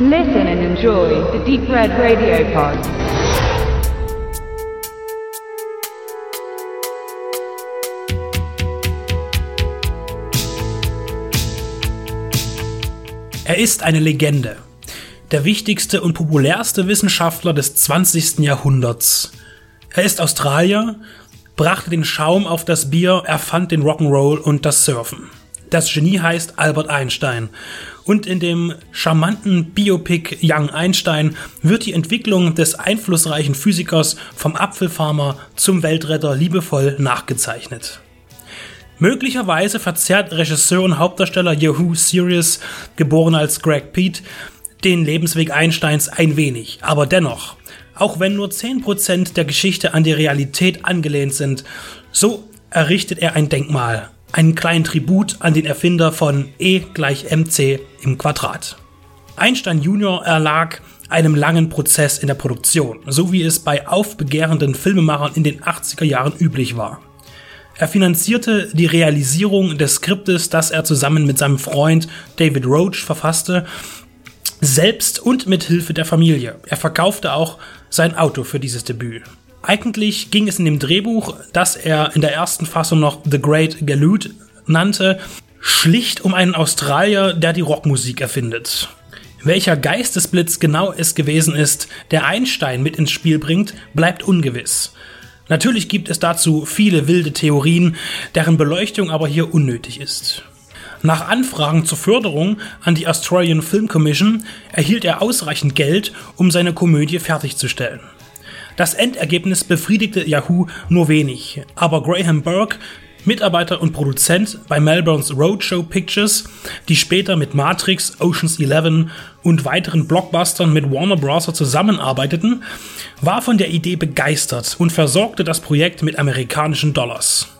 Listen and enjoy the Deep Red Radio Pod. Er ist eine Legende. Der wichtigste und populärste Wissenschaftler des 20. Jahrhunderts. Er ist Australier, brachte den Schaum auf das Bier, erfand den Rock'n'Roll und das Surfen. Das Genie heißt Albert Einstein. Und in dem charmanten Biopic Young Einstein wird die Entwicklung des einflussreichen Physikers vom Apfelfarmer zum Weltretter liebevoll nachgezeichnet. Möglicherweise verzerrt Regisseur und Hauptdarsteller Yahoo Serious, geboren als Greg Pete, den Lebensweg Einsteins ein wenig. Aber dennoch, auch wenn nur 10% der Geschichte an die Realität angelehnt sind, so errichtet er ein Denkmal, einen kleinen Tribut an den Erfinder von E gleich mc im Quadrat. Einstein Junior erlag einem langen Prozess in der Produktion, so wie es bei aufbegehrenden Filmemachern in den 80er Jahren üblich war. Er finanzierte die Realisierung des Skriptes, das er zusammen mit seinem Freund David Roach verfasste, selbst und mit Hilfe der Familie. Er verkaufte auch sein Auto für dieses Debüt. Eigentlich ging es in dem Drehbuch, das er in der ersten Fassung noch The Great Galut nannte, schlicht um einen Australier, der die Rockmusik erfindet. Welcher Geistesblitz genau es gewesen ist, der Einstein mit ins Spiel bringt, bleibt ungewiss. Natürlich gibt es dazu viele wilde Theorien, deren Beleuchtung aber hier unnötig ist. Nach Anfragen zur Förderung an die Australian Film Commission erhielt er ausreichend Geld, um seine Komödie fertigzustellen. Das Endergebnis befriedigte Yahoo nur wenig, aber Graham Burke Mitarbeiter und Produzent bei Melbournes Roadshow Pictures, die später mit Matrix, Oceans 11 und weiteren Blockbustern mit Warner Bros. zusammenarbeiteten, war von der Idee begeistert und versorgte das Projekt mit amerikanischen Dollars.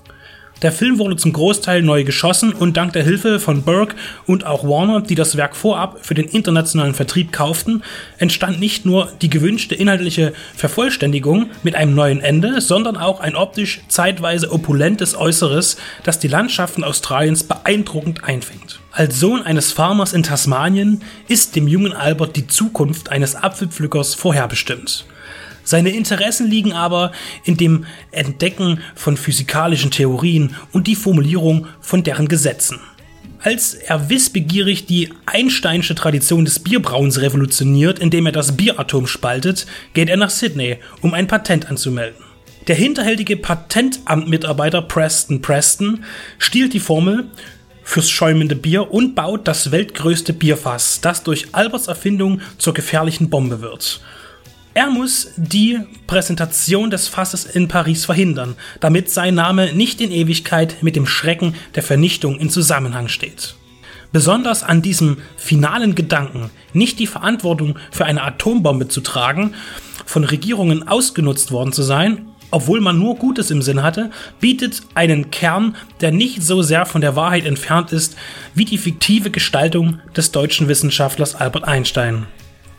Der Film wurde zum Großteil neu geschossen und dank der Hilfe von Burke und auch Warner, die das Werk vorab für den internationalen Vertrieb kauften, entstand nicht nur die gewünschte inhaltliche Vervollständigung mit einem neuen Ende, sondern auch ein optisch zeitweise opulentes Äußeres, das die Landschaften Australiens beeindruckend einfängt. Als Sohn eines Farmers in Tasmanien ist dem jungen Albert die Zukunft eines Apfelpflückers vorherbestimmt. Seine Interessen liegen aber in dem Entdecken von physikalischen Theorien und die Formulierung von deren Gesetzen. Als er wissbegierig die Einsteinsche Tradition des Bierbrauens revolutioniert, indem er das Bieratom spaltet, geht er nach Sydney, um ein Patent anzumelden. Der hinterhältige Patentamtmitarbeiter Preston Preston stiehlt die Formel fürs schäumende Bier und baut das weltgrößte Bierfass, das durch Alberts Erfindung zur gefährlichen Bombe wird. Er muss die Präsentation des Fasses in Paris verhindern, damit sein Name nicht in Ewigkeit mit dem Schrecken der Vernichtung in Zusammenhang steht. Besonders an diesem finalen Gedanken, nicht die Verantwortung für eine Atombombe zu tragen, von Regierungen ausgenutzt worden zu sein, obwohl man nur Gutes im Sinn hatte, bietet einen Kern, der nicht so sehr von der Wahrheit entfernt ist wie die fiktive Gestaltung des deutschen Wissenschaftlers Albert Einstein.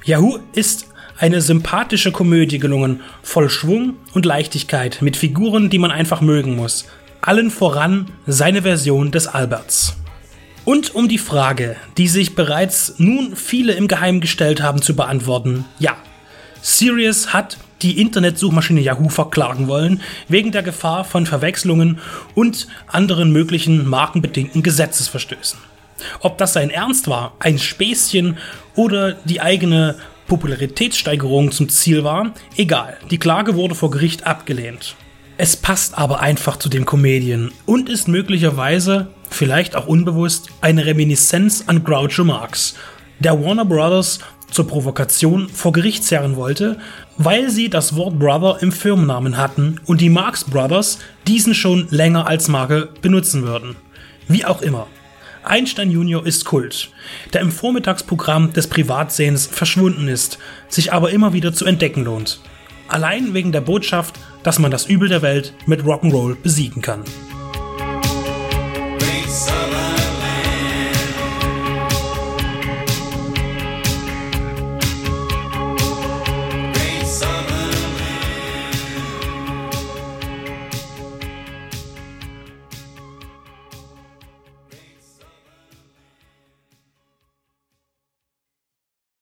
Yahoo ist eine sympathische Komödie gelungen, voll Schwung und Leichtigkeit, mit Figuren, die man einfach mögen muss. Allen voran seine Version des Alberts. Und um die Frage, die sich bereits nun viele im Geheimen gestellt haben, zu beantworten, ja, Sirius hat die Internetsuchmaschine Yahoo verklagen wollen, wegen der Gefahr von Verwechslungen und anderen möglichen markenbedingten Gesetzesverstößen. Ob das sein Ernst war, ein Späßchen oder die eigene Popularitätssteigerung zum Ziel war, egal, die Klage wurde vor Gericht abgelehnt. Es passt aber einfach zu den Comedien und ist möglicherweise, vielleicht auch unbewusst, eine Reminiszenz an Groucho Marx, der Warner Brothers zur Provokation vor Gericht zerren wollte, weil sie das Wort Brother im Firmennamen hatten und die Marx Brothers diesen schon länger als Marke benutzen würden. Wie auch immer. Einstein Junior ist Kult, der im Vormittagsprogramm des Privatsehens verschwunden ist, sich aber immer wieder zu entdecken lohnt. Allein wegen der Botschaft, dass man das Übel der Welt mit Rock'n'Roll besiegen kann.